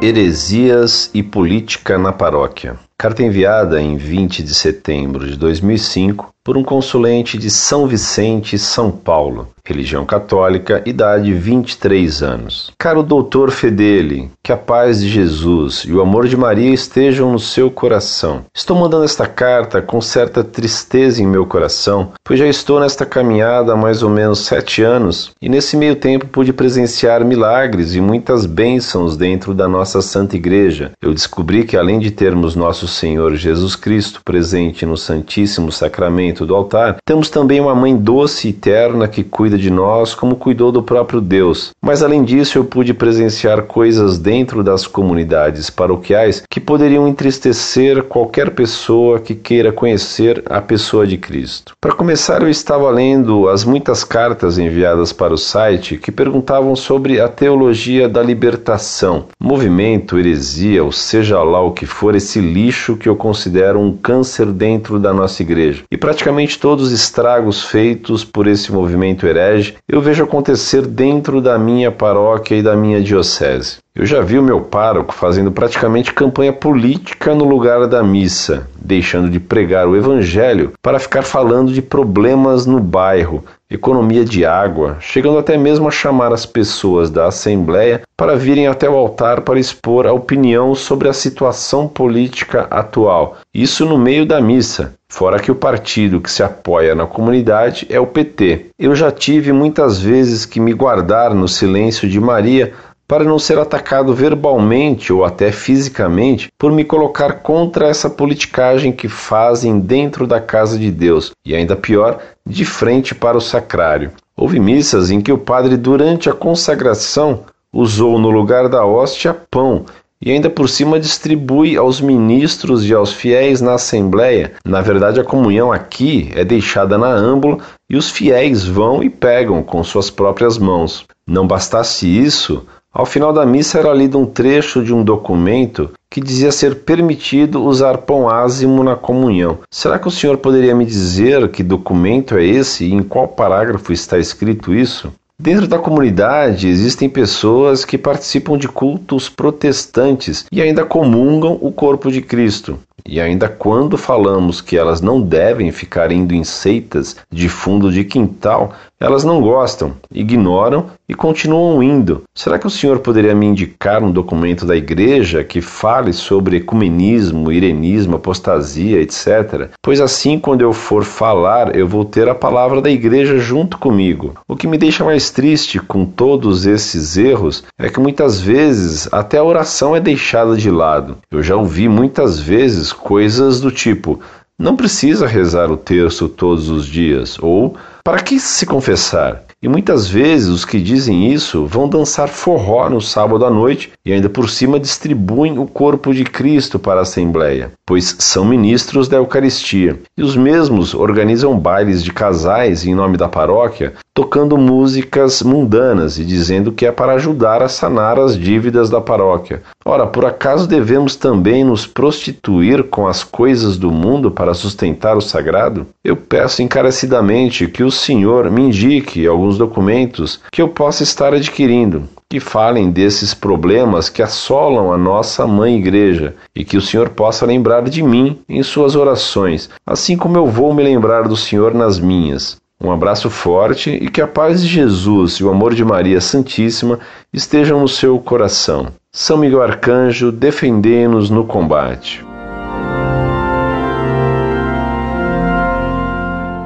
Heresias e Política na Paróquia. Carta enviada em 20 de setembro de 2005 por um consulente de São Vicente, São Paulo, religião católica, idade 23 anos. Caro doutor Fedeli, que a paz de Jesus e o amor de Maria estejam no seu coração. Estou mandando esta carta com certa tristeza em meu coração, pois já estou nesta caminhada há mais ou menos sete anos e nesse meio tempo pude presenciar milagres e muitas bênçãos dentro da nossa Santa Igreja. Eu descobri que além de termos nosso Senhor Jesus Cristo presente no Santíssimo Sacramento do altar, temos também uma mãe doce e terna que cuida de nós como cuidou do próprio Deus. Mas além disso, eu pude presenciar coisas dentro das comunidades paroquiais que poderiam entristecer qualquer pessoa que queira conhecer a pessoa de Cristo. Para começar, eu estava lendo as muitas cartas enviadas para o site que perguntavam sobre a teologia da libertação, movimento, heresia, ou seja lá o que for esse lixo que eu considero um câncer dentro da nossa igreja. E praticamente todos os estragos feitos por esse movimento herege eu vejo acontecer dentro da minha paróquia e da minha diocese. Eu já vi o meu pároco fazendo praticamente campanha política no lugar da missa, deixando de pregar o evangelho para ficar falando de problemas no bairro, economia de água, chegando até mesmo a chamar as pessoas da Assembleia para virem até o altar para expor a opinião sobre a situação política atual. Isso no meio da missa. Fora que o partido que se apoia na comunidade é o PT. Eu já tive muitas vezes que me guardar no silêncio de Maria para não ser atacado verbalmente ou até fisicamente por me colocar contra essa politicagem que fazem dentro da casa de Deus e ainda pior, de frente para o sacrário. Houve missas em que o padre, durante a consagração, usou no lugar da hóstia pão e ainda por cima distribui aos ministros e aos fiéis na Assembleia. Na verdade, a comunhão aqui é deixada na âmbula e os fiéis vão e pegam com suas próprias mãos. Não bastasse isso, ao final da missa era lido um trecho de um documento que dizia ser permitido usar pão ázimo na comunhão. Será que o senhor poderia me dizer que documento é esse e em qual parágrafo está escrito isso? Dentro da comunidade existem pessoas que participam de cultos protestantes e ainda comungam o corpo de Cristo. E ainda quando falamos que elas não devem ficar indo em seitas de fundo de quintal, elas não gostam, ignoram e continuam indo. Será que o senhor poderia me indicar um documento da igreja que fale sobre ecumenismo, irenismo, apostasia, etc? Pois assim, quando eu for falar, eu vou ter a palavra da igreja junto comigo. O que me deixa mais triste com todos esses erros é que muitas vezes até a oração é deixada de lado. Eu já ouvi muitas vezes coisas do tipo: não precisa rezar o terço todos os dias, ou para que se confessar? E muitas vezes os que dizem isso vão dançar forró no sábado à noite e ainda por cima distribuem o corpo de Cristo para a Assembleia, pois são ministros da Eucaristia. E os mesmos organizam bailes de casais em nome da paróquia, tocando músicas mundanas e dizendo que é para ajudar a sanar as dívidas da paróquia. Ora, por acaso devemos também nos prostituir com as coisas do mundo para sustentar o sagrado? Eu peço encarecidamente que o Senhor me indique alguns documentos que eu possa estar adquirindo que falem desses problemas que assolam a nossa mãe igreja e que o Senhor possa lembrar de mim em suas orações, assim como eu vou me lembrar do Senhor nas minhas. Um abraço forte e que a paz de Jesus e o amor de Maria Santíssima estejam no seu coração. São Miguel Arcanjo, defendei-nos no combate.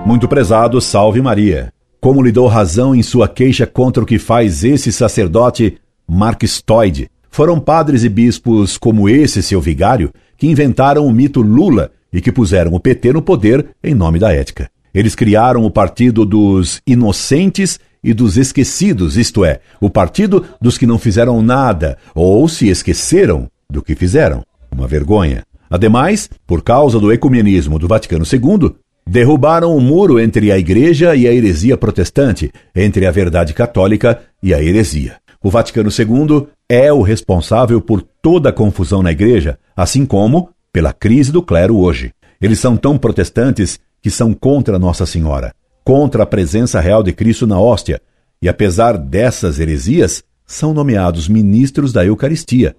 Muito prezado, salve Maria como lhe dou razão em sua queixa contra o que faz esse sacerdote marxistoide. Foram padres e bispos como esse seu vigário que inventaram o mito Lula e que puseram o PT no poder em nome da ética. Eles criaram o partido dos inocentes e dos esquecidos, isto é, o partido dos que não fizeram nada ou se esqueceram do que fizeram. Uma vergonha. Ademais, por causa do ecumenismo do Vaticano II, Derrubaram o muro entre a Igreja e a heresia protestante, entre a verdade católica e a heresia. O Vaticano II é o responsável por toda a confusão na Igreja, assim como pela crise do clero hoje. Eles são tão protestantes que são contra Nossa Senhora, contra a presença real de Cristo na hóstia, e apesar dessas heresias, são nomeados ministros da Eucaristia.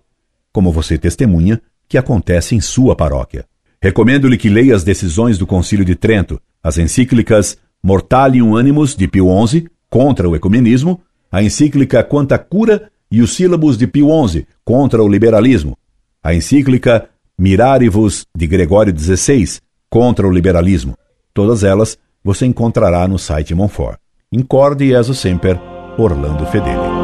como você testemunha, que acontece em sua paróquia. Recomendo-lhe que leia as decisões do Concílio de Trento, as encíclicas Mortalium Animus de Pio XI, contra o ecumenismo, a encíclica Quanta Cura e os sílabos de Pio XI, contra o liberalismo, a encíclica Mirarivus de Gregório XVI, contra o liberalismo. Todas elas você encontrará no site Monfort. Incorde Jesus Semper, Orlando Fedeli.